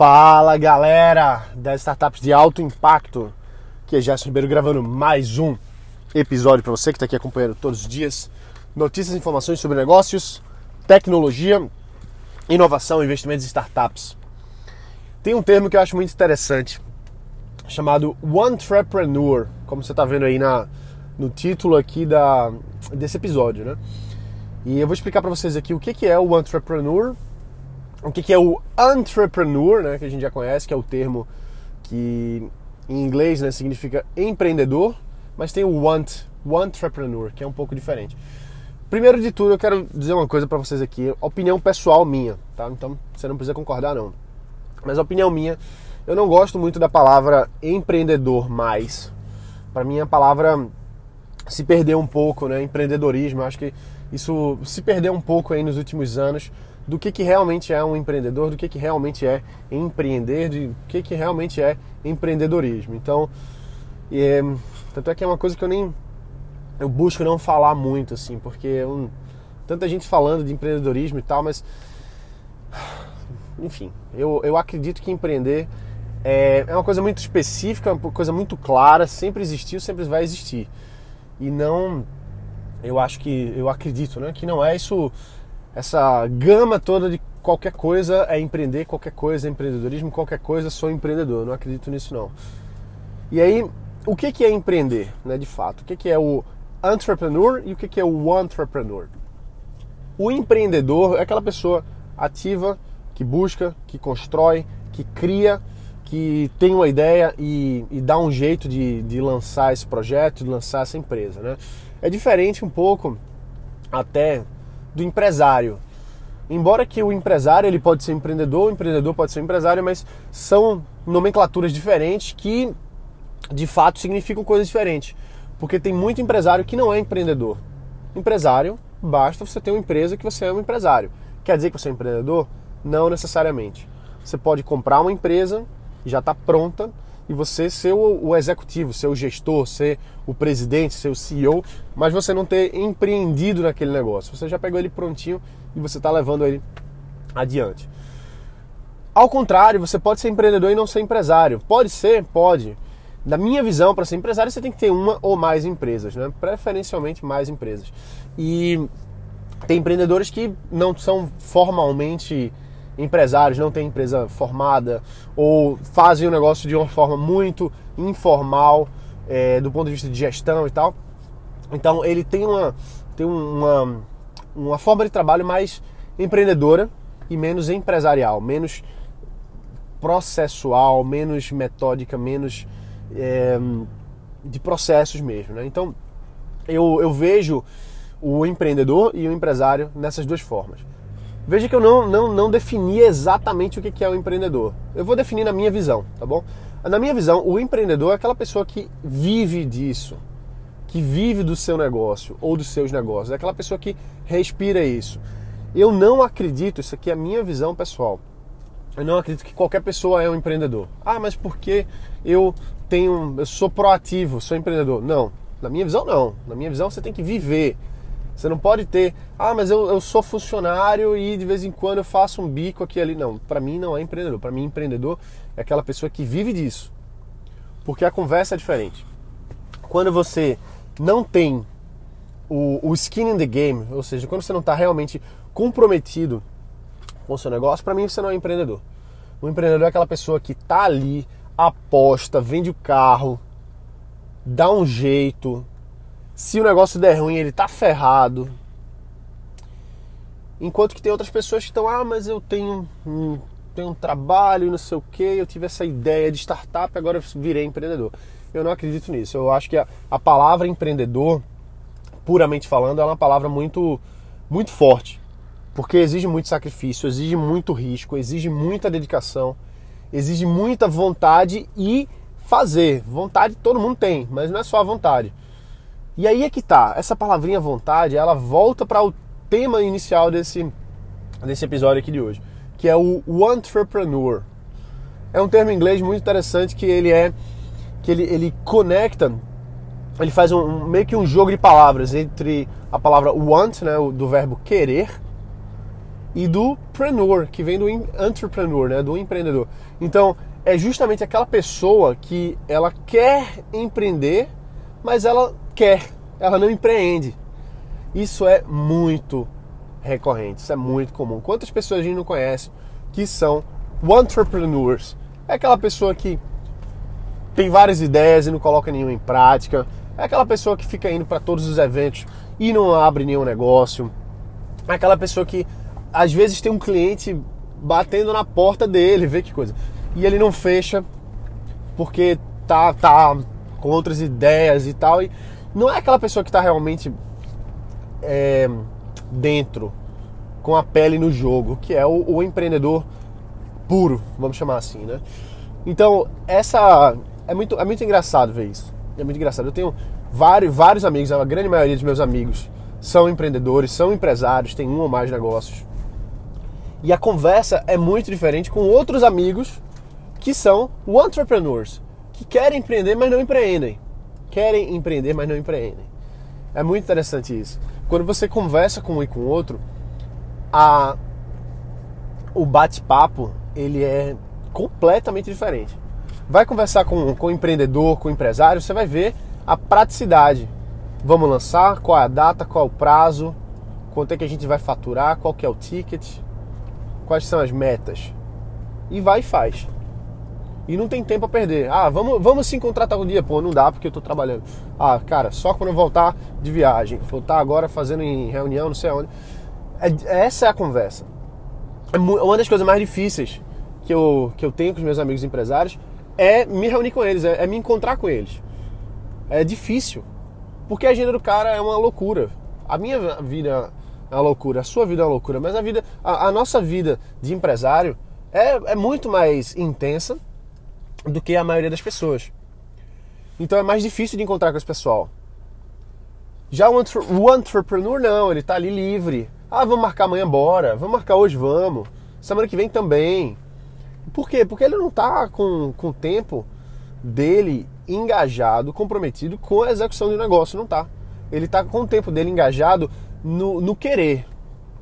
Fala galera das startups de alto impacto, que é Gerson Ribeiro gravando mais um episódio para você que está aqui acompanhando todos os dias. Notícias e informações sobre negócios, tecnologia, inovação, investimentos em startups. Tem um termo que eu acho muito interessante, chamado Entrepreneur, como você está vendo aí na, no título aqui da, desse episódio, né? E eu vou explicar para vocês aqui o que, que é o Entrepreneur o que, que é o entrepreneur, né, que a gente já conhece, que é o termo que em inglês né, significa empreendedor, mas tem o want, entrepreneur, que é um pouco diferente. Primeiro de tudo, eu quero dizer uma coisa para vocês aqui, opinião pessoal minha, tá? Então você não precisa concordar não. Mas a opinião minha, eu não gosto muito da palavra empreendedor mais. Para mim a palavra se perdeu um pouco, né? Empreendedorismo, acho que isso se perdeu um pouco aí nos últimos anos do que, que realmente é um empreendedor, do que, que realmente é empreender, do que, que realmente é empreendedorismo. Então, é, tanto é que é uma coisa que eu nem eu busco não falar muito assim, porque tanta gente falando de empreendedorismo e tal, mas enfim, eu, eu acredito que empreender é, é uma coisa muito específica, uma coisa muito clara, sempre existiu, sempre vai existir. E não, eu acho que, eu acredito, né, que não é isso essa gama toda de qualquer coisa é empreender, qualquer coisa é empreendedorismo, qualquer coisa sou empreendedor. Não acredito nisso não. E aí, o que que é empreender, né, de fato? O que que é o entrepreneur e o que que é o entrepreneur? O empreendedor é aquela pessoa ativa que busca, que constrói, que cria, que tem uma ideia e, e dá um jeito de, de lançar esse projeto, de lançar essa empresa, né? É diferente um pouco até do empresário. Embora que o empresário ele pode ser empreendedor, o empreendedor pode ser empresário, mas são nomenclaturas diferentes que de fato significam coisas diferentes. Porque tem muito empresário que não é empreendedor. Empresário, basta você ter uma empresa que você é um empresário. Quer dizer que você é empreendedor? Não necessariamente. Você pode comprar uma empresa, já está pronta, e você ser o, o, executivo, ser o gestor, ser o presidente, ser o CEO, mas você não ter empreendido naquele negócio. Você já pegou ele prontinho e você está levando ele adiante. Ao contrário, você pode ser empreendedor e não ser empresário. Pode ser? Pode. Na minha visão, para ser empresário, você tem que ter uma ou mais empresas, né? preferencialmente mais empresas. E tem empreendedores que não são formalmente empresários, não têm empresa formada ou fazem o negócio de uma forma muito informal é, do ponto de vista de gestão e tal. Então ele tem uma, tem uma, uma forma de trabalho mais empreendedora e menos empresarial, menos processual, menos metódica, menos é, de processos mesmo. Né? Então eu, eu vejo o empreendedor e o empresário nessas duas formas. Veja que eu não, não, não defini exatamente o que é o empreendedor. Eu vou definir na minha visão, tá bom? Na minha visão, o empreendedor é aquela pessoa que vive disso, que vive do seu negócio ou dos seus negócios, é aquela pessoa que respira isso. Eu não acredito, isso aqui é a minha visão pessoal. Eu não acredito que qualquer pessoa é um empreendedor. Ah, mas porque eu tenho, eu sou proativo, sou empreendedor? Não, na minha visão não. Na minha visão você tem que viver você não pode ter, ah, mas eu, eu sou funcionário e de vez em quando eu faço um bico aqui ali. Não, para mim não é empreendedor. Para mim, empreendedor é aquela pessoa que vive disso. Porque a conversa é diferente. Quando você não tem o, o skin in the game, ou seja, quando você não está realmente comprometido com o seu negócio, para mim você não é empreendedor. O empreendedor é aquela pessoa que está ali, aposta, vende o carro, dá um jeito, se o negócio der ruim, ele tá ferrado. Enquanto que tem outras pessoas que estão, ah, mas eu tenho um, tenho um trabalho, não sei o que, eu tive essa ideia de startup, agora eu virei empreendedor. Eu não acredito nisso. Eu acho que a, a palavra empreendedor, puramente falando, é uma palavra muito, muito forte. Porque exige muito sacrifício, exige muito risco, exige muita dedicação, exige muita vontade e fazer. Vontade todo mundo tem, mas não é só a vontade. E aí é que tá, essa palavrinha vontade, ela volta para o tema inicial desse, desse episódio aqui de hoje, que é o, entrepreneur. É um termo em inglês muito interessante que ele é que ele, ele conecta, ele faz um, meio que um jogo de palavras entre a palavra want, né, do verbo querer, e do preneur, que vem do entrepreneur, né, do empreendedor. Então, é justamente aquela pessoa que ela quer empreender, mas ela quer, ela não empreende. Isso é muito recorrente, isso é muito comum. Quantas pessoas a gente não conhece que são entrepreneurs? É aquela pessoa que tem várias ideias e não coloca nenhuma em prática. É aquela pessoa que fica indo para todos os eventos e não abre nenhum negócio. É aquela pessoa que às vezes tem um cliente batendo na porta dele, vê que coisa. E ele não fecha porque tá, tá com outras ideias e tal. E não é aquela pessoa que está realmente é, dentro, com a pele no jogo, que é o, o empreendedor puro, vamos chamar assim, né? Então, essa é muito, é muito engraçado ver isso. É muito engraçado. Eu tenho vários, vários amigos, a grande maioria dos meus amigos são empreendedores, são empresários, têm um ou mais negócios. E a conversa é muito diferente com outros amigos que são entrepreneurs, que querem empreender, mas não empreendem. Querem empreender, mas não empreendem. É muito interessante isso. Quando você conversa com um e com o outro, a, o bate-papo ele é completamente diferente. Vai conversar com, com o empreendedor, com o empresário, você vai ver a praticidade. Vamos lançar, qual é a data, qual é o prazo, quanto é que a gente vai faturar, qual que é o ticket, quais são as metas. E vai e faz. E não tem tempo a perder. Ah, vamos, vamos se encontrar tal dia. Pô, não dá porque eu tô trabalhando. Ah, cara, só quando eu voltar de viagem. Voltar agora fazendo em reunião, não sei onde. É, essa é a conversa. É uma das coisas mais difíceis que eu, que eu tenho com os meus amigos empresários é me reunir com eles, é, é me encontrar com eles. É difícil. Porque a agenda do cara é uma loucura. A minha vida é uma loucura, a sua vida é uma loucura, mas a vida, a, a nossa vida de empresário é, é muito mais intensa do que a maioria das pessoas. Então é mais difícil de encontrar com esse pessoal. Já o, entre, o entrepreneur não, ele está ali livre. Ah, vamos marcar amanhã, bora. Vamos marcar hoje, vamos. Semana que vem também. Por quê? Porque ele não está com, com o tempo dele engajado, comprometido com a execução do negócio, não está. Ele está com o tempo dele engajado no, no querer,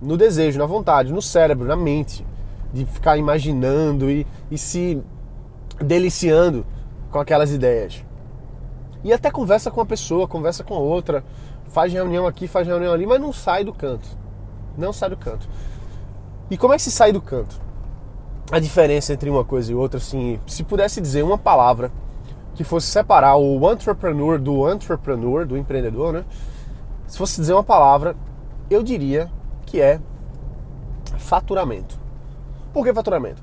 no desejo, na vontade, no cérebro, na mente, de ficar imaginando e, e se deliciando com aquelas ideias. E até conversa com uma pessoa, conversa com outra, faz reunião aqui, faz reunião ali, mas não sai do canto. Não sai do canto. E como é que se sai do canto? A diferença entre uma coisa e outra, assim, se pudesse dizer uma palavra que fosse separar o entrepreneur do entrepreneur, do empreendedor, né? Se fosse dizer uma palavra, eu diria que é faturamento. Por que faturamento?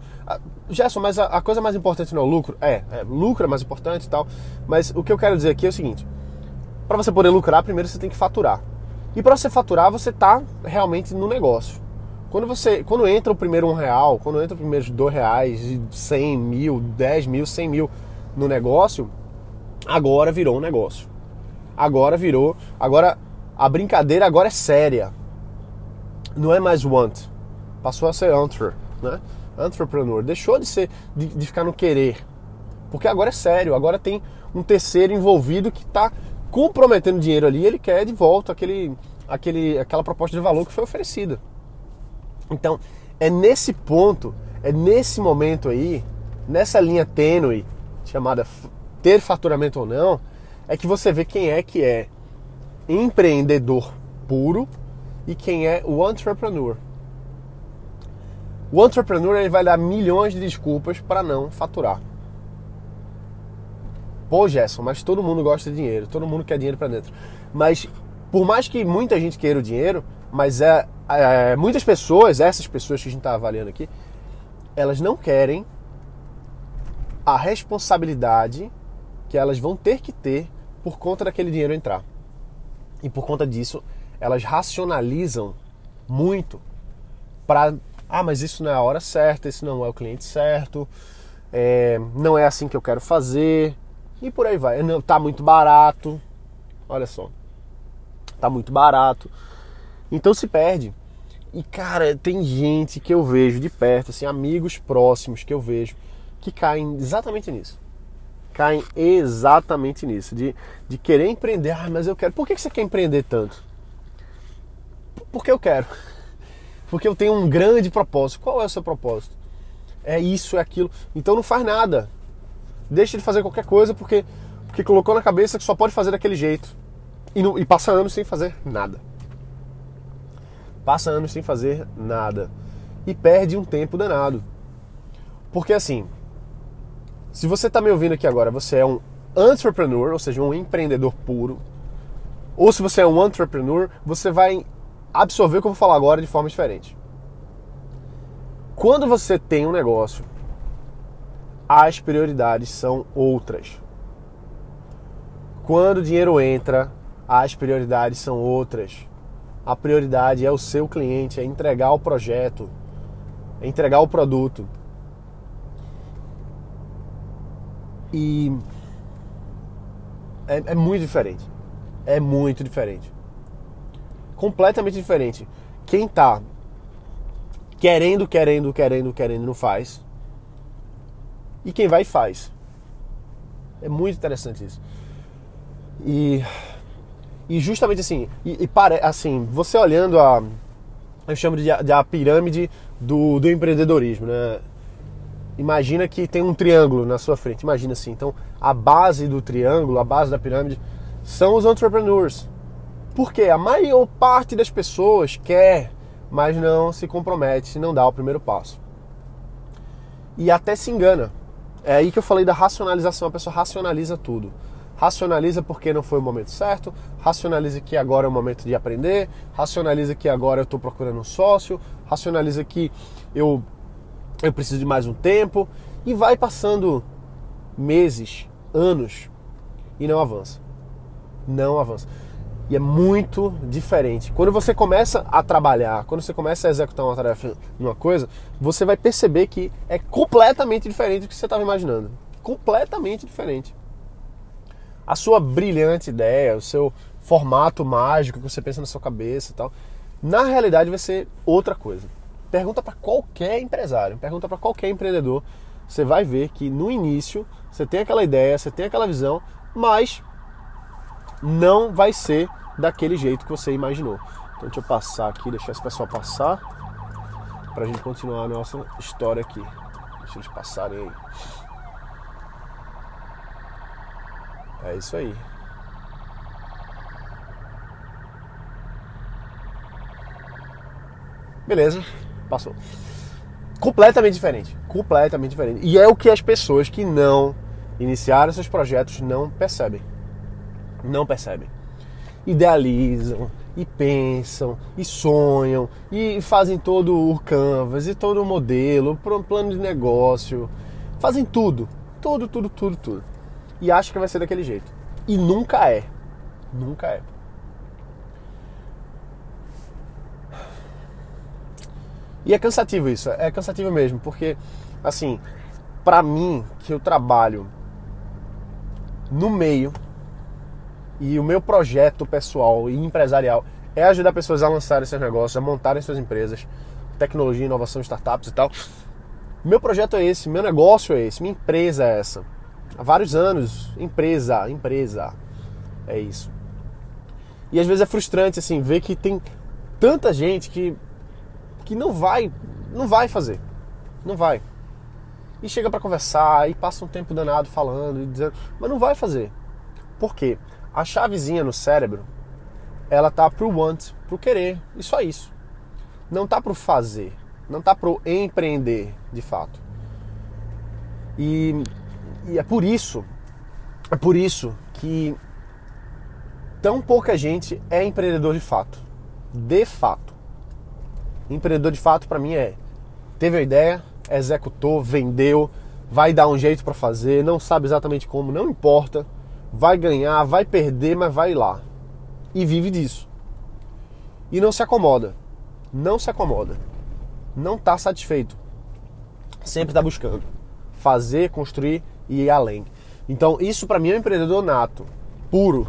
Gerson, mas a, a, coisa mais importante não é o lucro? É, é, lucro é mais importante e tal. Mas o que eu quero dizer aqui é o seguinte: para você poder lucrar, primeiro você tem que faturar. E para você faturar, você está realmente no negócio. Quando você, quando entra o primeiro um real, quando entra o primeiro dois reais, cem mil, dez mil, cem mil no negócio, agora virou um negócio. Agora virou, agora a brincadeira agora é séria. Não é mais want, passou a ser entre, né? Entrepreneur. Deixou de ser de, de ficar no querer. Porque agora é sério, agora tem um terceiro envolvido que está comprometendo dinheiro ali, ele quer de volta aquele, aquele, aquela proposta de valor que foi oferecida. Então, é nesse ponto, é nesse momento aí, nessa linha tênue, chamada ter faturamento ou não, é que você vê quem é que é empreendedor puro e quem é o entrepreneur. O entrepreneur ele vai dar milhões de desculpas para não faturar. Pô, Gerson, mas todo mundo gosta de dinheiro, todo mundo quer dinheiro para dentro. Mas por mais que muita gente queira o dinheiro, mas é, é, muitas pessoas, essas pessoas que a gente está avaliando aqui, elas não querem a responsabilidade que elas vão ter que ter por conta daquele dinheiro entrar. E por conta disso, elas racionalizam muito para ah, mas isso não é a hora certa, isso não é o cliente certo, é, não é assim que eu quero fazer, e por aí vai. Não, tá muito barato, olha só, tá muito barato, então se perde. E cara, tem gente que eu vejo de perto, assim, amigos próximos que eu vejo, que caem exatamente nisso. Caem exatamente nisso, de, de querer empreender. Ah, mas eu quero. Por que você quer empreender tanto? Porque eu quero. Porque eu tenho um grande propósito. Qual é o seu propósito? É isso, é aquilo. Então não faz nada. Deixa de fazer qualquer coisa porque, porque colocou na cabeça que só pode fazer daquele jeito. E, não, e passa anos sem fazer nada. Passa anos sem fazer nada. E perde um tempo danado. Porque assim, se você está me ouvindo aqui agora, você é um entrepreneur, ou seja, um empreendedor puro, ou se você é um entrepreneur, você vai absorver o que eu vou falar agora de forma diferente. Quando você tem um negócio, as prioridades são outras. Quando o dinheiro entra, as prioridades são outras. A prioridade é o seu cliente, é entregar o projeto, é entregar o produto. E é, é muito diferente. É muito diferente. Completamente diferente. Quem tá querendo, querendo, querendo, querendo, não faz. E quem vai faz. É muito interessante isso. E, e justamente assim, e, e pare, assim, você olhando a. Eu chamo de, de a pirâmide do, do empreendedorismo, né? Imagina que tem um triângulo na sua frente. Imagina assim. Então, a base do triângulo, a base da pirâmide, são os entrepreneurs. Porque a maior parte das pessoas quer, mas não se compromete, não dá o primeiro passo. E até se engana. É aí que eu falei da racionalização. A pessoa racionaliza tudo. Racionaliza porque não foi o momento certo, racionaliza que agora é o momento de aprender, racionaliza que agora eu estou procurando um sócio, racionaliza que eu eu preciso de mais um tempo e vai passando meses, anos e não avança. Não avança. E é muito diferente. Quando você começa a trabalhar, quando você começa a executar uma tarefa numa coisa, você vai perceber que é completamente diferente do que você estava imaginando. Completamente diferente. A sua brilhante ideia, o seu formato mágico que você pensa na sua cabeça e tal, na realidade vai ser outra coisa. Pergunta para qualquer empresário, pergunta para qualquer empreendedor. Você vai ver que no início você tem aquela ideia, você tem aquela visão, mas não vai ser daquele jeito que você imaginou. Então deixa eu passar aqui, deixar esse pessoal passar para a gente continuar a nossa história aqui. Deixa eles passarem aí. É isso aí. Beleza passou. Completamente diferente. Completamente diferente. E é o que as pessoas que não iniciaram seus projetos não percebem. Não percebem. Idealizam, e pensam, e sonham, e fazem todo o canvas, e todo o modelo, o plano de negócio. Fazem tudo. Tudo, tudo, tudo, tudo. E acham que vai ser daquele jeito. E nunca é. Nunca é. E é cansativo isso, é cansativo mesmo, porque, assim, para mim, que eu trabalho no meio e o meu projeto pessoal e empresarial é ajudar pessoas a lançarem seus negócios, a montarem suas empresas, tecnologia, inovação, startups e tal. Meu projeto é esse, meu negócio é esse, minha empresa é essa. Há vários anos, empresa, empresa, é isso. E às vezes é frustrante assim ver que tem tanta gente que que não vai, não vai fazer. Não vai. E chega para conversar e passa um tempo danado falando e dizendo, mas não vai fazer. Por quê? A chavezinha no cérebro, ela tá pro want, pro querer, e só isso. Não tá pro fazer, não tá pro empreender, de fato. E, e é por isso, é por isso que tão pouca gente é empreendedor de fato. De fato. Empreendedor de fato para mim é teve a ideia, executou, vendeu, vai dar um jeito para fazer, não sabe exatamente como, não importa, vai ganhar, vai perder, mas vai lá e vive disso. E não se acomoda, não se acomoda, não está satisfeito, sempre está buscando fazer, construir e ir além. Então isso para mim é um empreendedor nato, puro.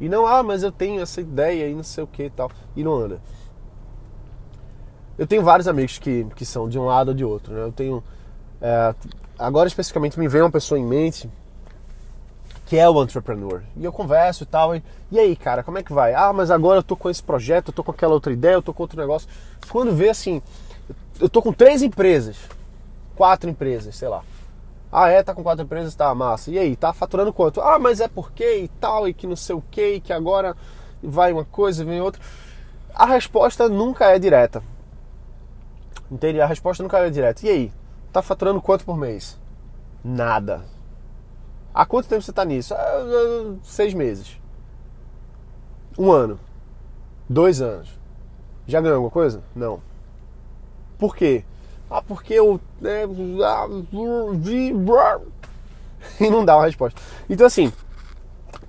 E não, ah, mas eu tenho essa ideia e não sei o que e tal, e não anda. Eu tenho vários amigos que, que são de um lado ou de outro. Né? Eu tenho. É, agora especificamente me vem uma pessoa em mente que é o entrepreneur. E eu converso e tal. E, e aí, cara, como é que vai? Ah, mas agora eu tô com esse projeto, eu tô com aquela outra ideia, eu tô com outro negócio. Quando vê assim, eu tô com três empresas, quatro empresas, sei lá. Ah, é, tá com quatro empresas, tá massa. E aí, tá faturando quanto? Ah, mas é porque e tal, e que não sei o que, e que agora vai uma coisa, vem outra. A resposta nunca é direta. Entende? A resposta nunca é direta. E aí, tá faturando quanto por mês? Nada. Há quanto tempo você está nisso? Ah, seis meses. Um ano. Dois anos. Já ganhou alguma coisa? Não. Por quê? Ah, porque eu. Né, e não dá uma resposta. Então, assim,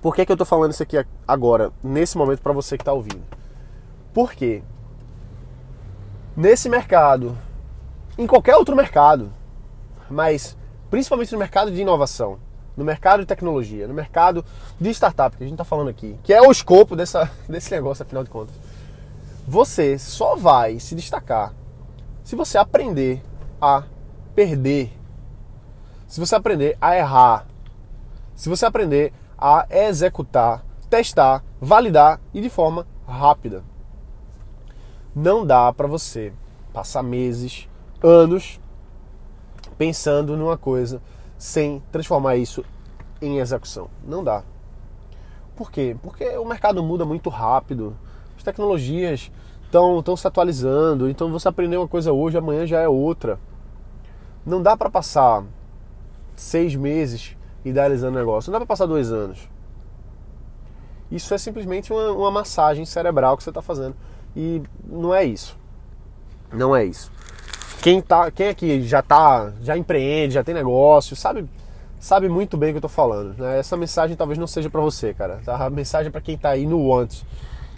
por que, que eu tô falando isso aqui agora, nesse momento, para você que tá ouvindo? Porque nesse mercado, em qualquer outro mercado, mas principalmente no mercado de inovação, no mercado de tecnologia, no mercado de startup, que a gente está falando aqui, que é o escopo dessa, desse negócio, afinal de contas, você só vai se destacar se você aprender a perder, se você aprender a errar, se você aprender a executar, testar, validar e de forma rápida. Não dá para você passar meses, anos pensando numa coisa sem transformar isso em execução. Não dá. Por quê? Porque o mercado muda muito rápido, as tecnologias estão se atualizando, então você aprender uma coisa hoje, amanhã já é outra. Não dá para passar seis meses idealizando o negócio, não dá para passar dois anos. Isso é simplesmente uma, uma massagem cerebral que você está fazendo. E não é isso. Não é isso. Quem, tá, quem aqui já tá, já empreende, já tem negócio, sabe, sabe muito bem o que eu tô falando. Né? Essa mensagem talvez não seja para você, cara. Tá? A mensagem é para quem tá aí no want.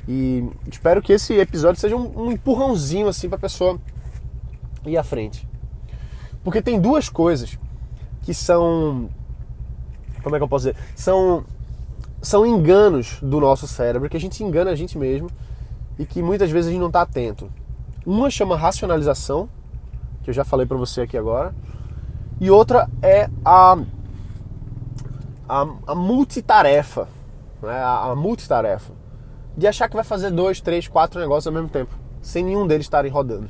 E espero que esse episódio seja um, um empurrãozinho assim para pessoa ir à frente. Porque tem duas coisas que são como é que eu posso dizer? São são enganos do nosso cérebro que a gente engana a gente mesmo e que muitas vezes a gente não está atento. Uma chama racionalização que eu já falei para você aqui agora. E outra é a, a, a multitarefa, né? a, a multitarefa. De achar que vai fazer dois, três, quatro negócios ao mesmo tempo, sem nenhum deles estarem rodando.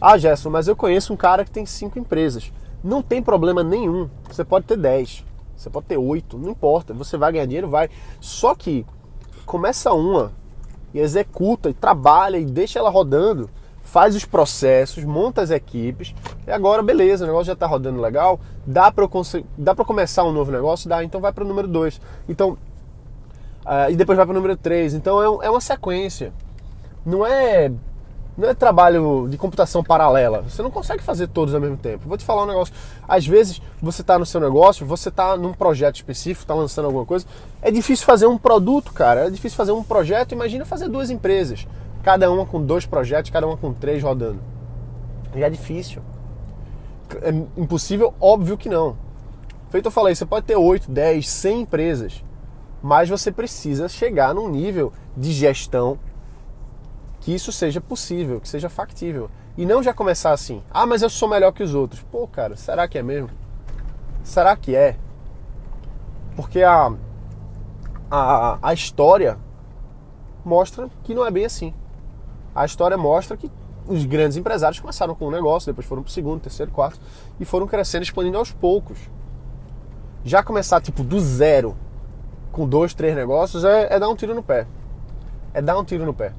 Ah, Gerson, mas eu conheço um cara que tem cinco empresas. Não tem problema nenhum. Você pode ter dez, você pode ter oito, não importa. Você vai ganhar dinheiro, vai. Só que começa uma e executa e trabalha e deixa ela rodando faz os processos, monta as equipes, e agora beleza, o negócio já está rodando legal, dá para dá para começar um novo negócio, dá, então vai para o número 2. Então, uh, e depois vai para o número 3. Então é, é uma sequência. Não é não é trabalho de computação paralela. Você não consegue fazer todos ao mesmo tempo. Vou te falar um negócio. Às vezes você está no seu negócio, você está num projeto específico, está lançando alguma coisa. É difícil fazer um produto, cara. É difícil fazer um projeto. Imagina fazer duas empresas cada uma com dois projetos, cada uma com três rodando. Já é difícil. É impossível? Óbvio que não. Feito eu falei, você pode ter 8, 10, 100 empresas, mas você precisa chegar num nível de gestão que isso seja possível, que seja factível. E não já começar assim, ah, mas eu sou melhor que os outros. Pô, cara, será que é mesmo? Será que é? Porque a, a, a história mostra que não é bem assim a história mostra que os grandes empresários começaram com um negócio, depois foram para o segundo, terceiro, quarto e foram crescendo, expandindo aos poucos. Já começar tipo do zero com dois, três negócios é, é dar um tiro no pé. É dar um tiro no pé.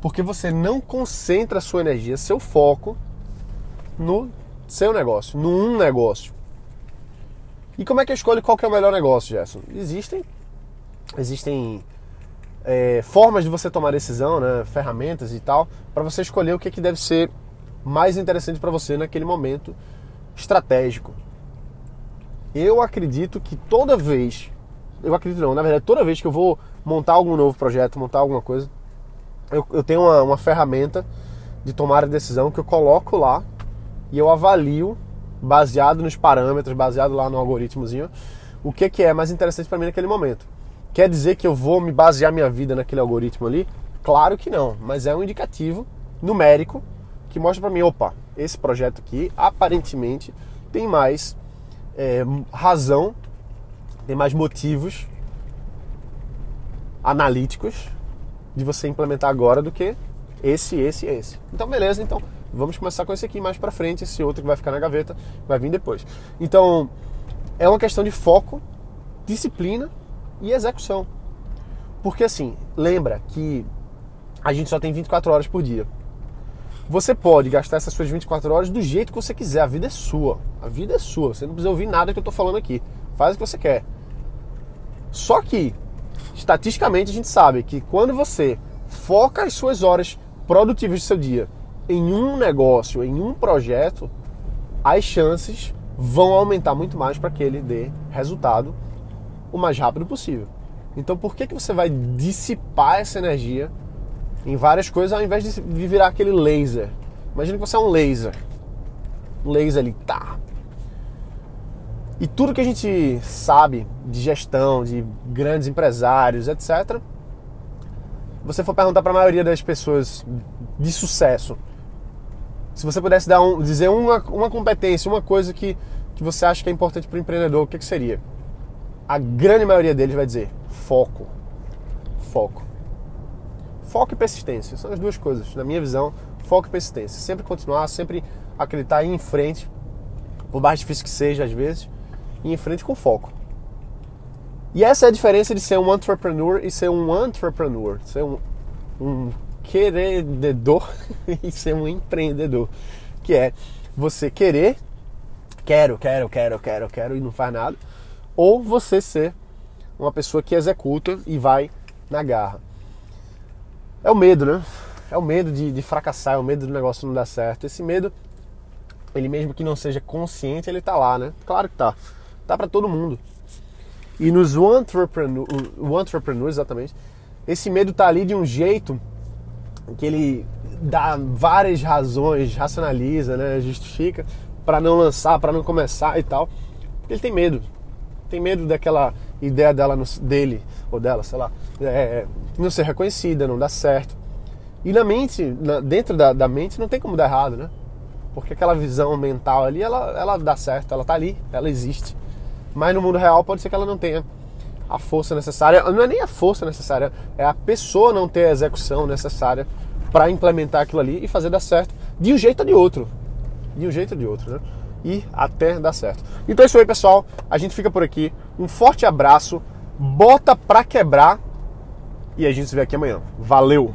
Porque você não concentra a sua energia, seu foco no seu negócio, num negócio. E como é que eu escolho qual que é o melhor negócio, Gerson? Existem existem é, formas de você tomar decisão, né, ferramentas e tal, para você escolher o que, é que deve ser mais interessante para você naquele momento estratégico. Eu acredito que toda vez, eu acredito não, na verdade, toda vez que eu vou montar algum novo projeto, montar alguma coisa, eu, eu tenho uma, uma ferramenta de tomar a decisão que eu coloco lá e eu avalio, baseado nos parâmetros, baseado lá no algoritmozinho, o que, que é mais interessante para mim naquele momento. Quer dizer que eu vou me basear minha vida naquele algoritmo ali? Claro que não, mas é um indicativo numérico que mostra para mim, opa, esse projeto aqui aparentemente tem mais é, razão tem mais motivos analíticos de você implementar agora do que esse, esse e esse. Então, beleza, então vamos começar com esse aqui mais para frente, esse outro que vai ficar na gaveta vai vir depois. Então, é uma questão de foco, disciplina e execução. Porque assim, lembra que a gente só tem 24 horas por dia. Você pode gastar essas suas 24 horas do jeito que você quiser, a vida é sua. A vida é sua, você não precisa ouvir nada que eu estou falando aqui. Faz o que você quer. Só que, estatisticamente, a gente sabe que quando você foca as suas horas produtivas do seu dia em um negócio, em um projeto, as chances vão aumentar muito mais para que ele dê resultado o mais rápido possível. Então, por que, que você vai dissipar essa energia em várias coisas ao invés de virar aquele laser? Imagina que você é um laser. Um laser ali, tá. E tudo que a gente sabe de gestão, de grandes empresários, etc. Você for perguntar para a maioria das pessoas de sucesso, se você pudesse dar um, dizer uma, uma competência, uma coisa que, que você acha que é importante para o empreendedor, o que, que seria? A grande maioria deles vai dizer foco. Foco. Foco e persistência são as duas coisas, na minha visão. Foco e persistência. Sempre continuar, sempre acreditar e em frente, por mais difícil que seja às vezes, ir em frente com foco. E essa é a diferença de ser um entrepreneur e ser um entrepreneur, ser um, um queredor e ser um empreendedor, que é você querer, quero, quero, quero, quero, quero e não faz nada, ou você ser uma pessoa que executa e vai na garra. É o medo, né? É o medo de, de fracassar, é o medo do negócio não dar certo. Esse medo, ele mesmo que não seja consciente, ele tá lá, né? Claro que tá. Tá para todo mundo. E nos entrepreneur, o entrepreneur exatamente, esse medo tá ali de um jeito que ele dá várias razões, racionaliza, né, justifica para não lançar, para não começar e tal. Ele tem medo. Tem medo daquela ideia dela dele ou dela, sei lá, é, não ser reconhecida, não dar certo. E na mente, dentro da, da, mente, não tem como dar errado, né? Porque aquela visão mental ali, ela, ela dá certo, ela tá ali, ela existe. Mas no mundo real pode ser que ela não tenha a força necessária. Não é nem a força necessária, é a pessoa não ter a execução necessária para implementar aquilo ali e fazer dar certo de um jeito ou de outro. De um jeito ou de outro, né? E até dar certo. Então é isso aí, pessoal. A gente fica por aqui. Um forte abraço. Bota pra quebrar. E a gente se vê aqui amanhã. Valeu!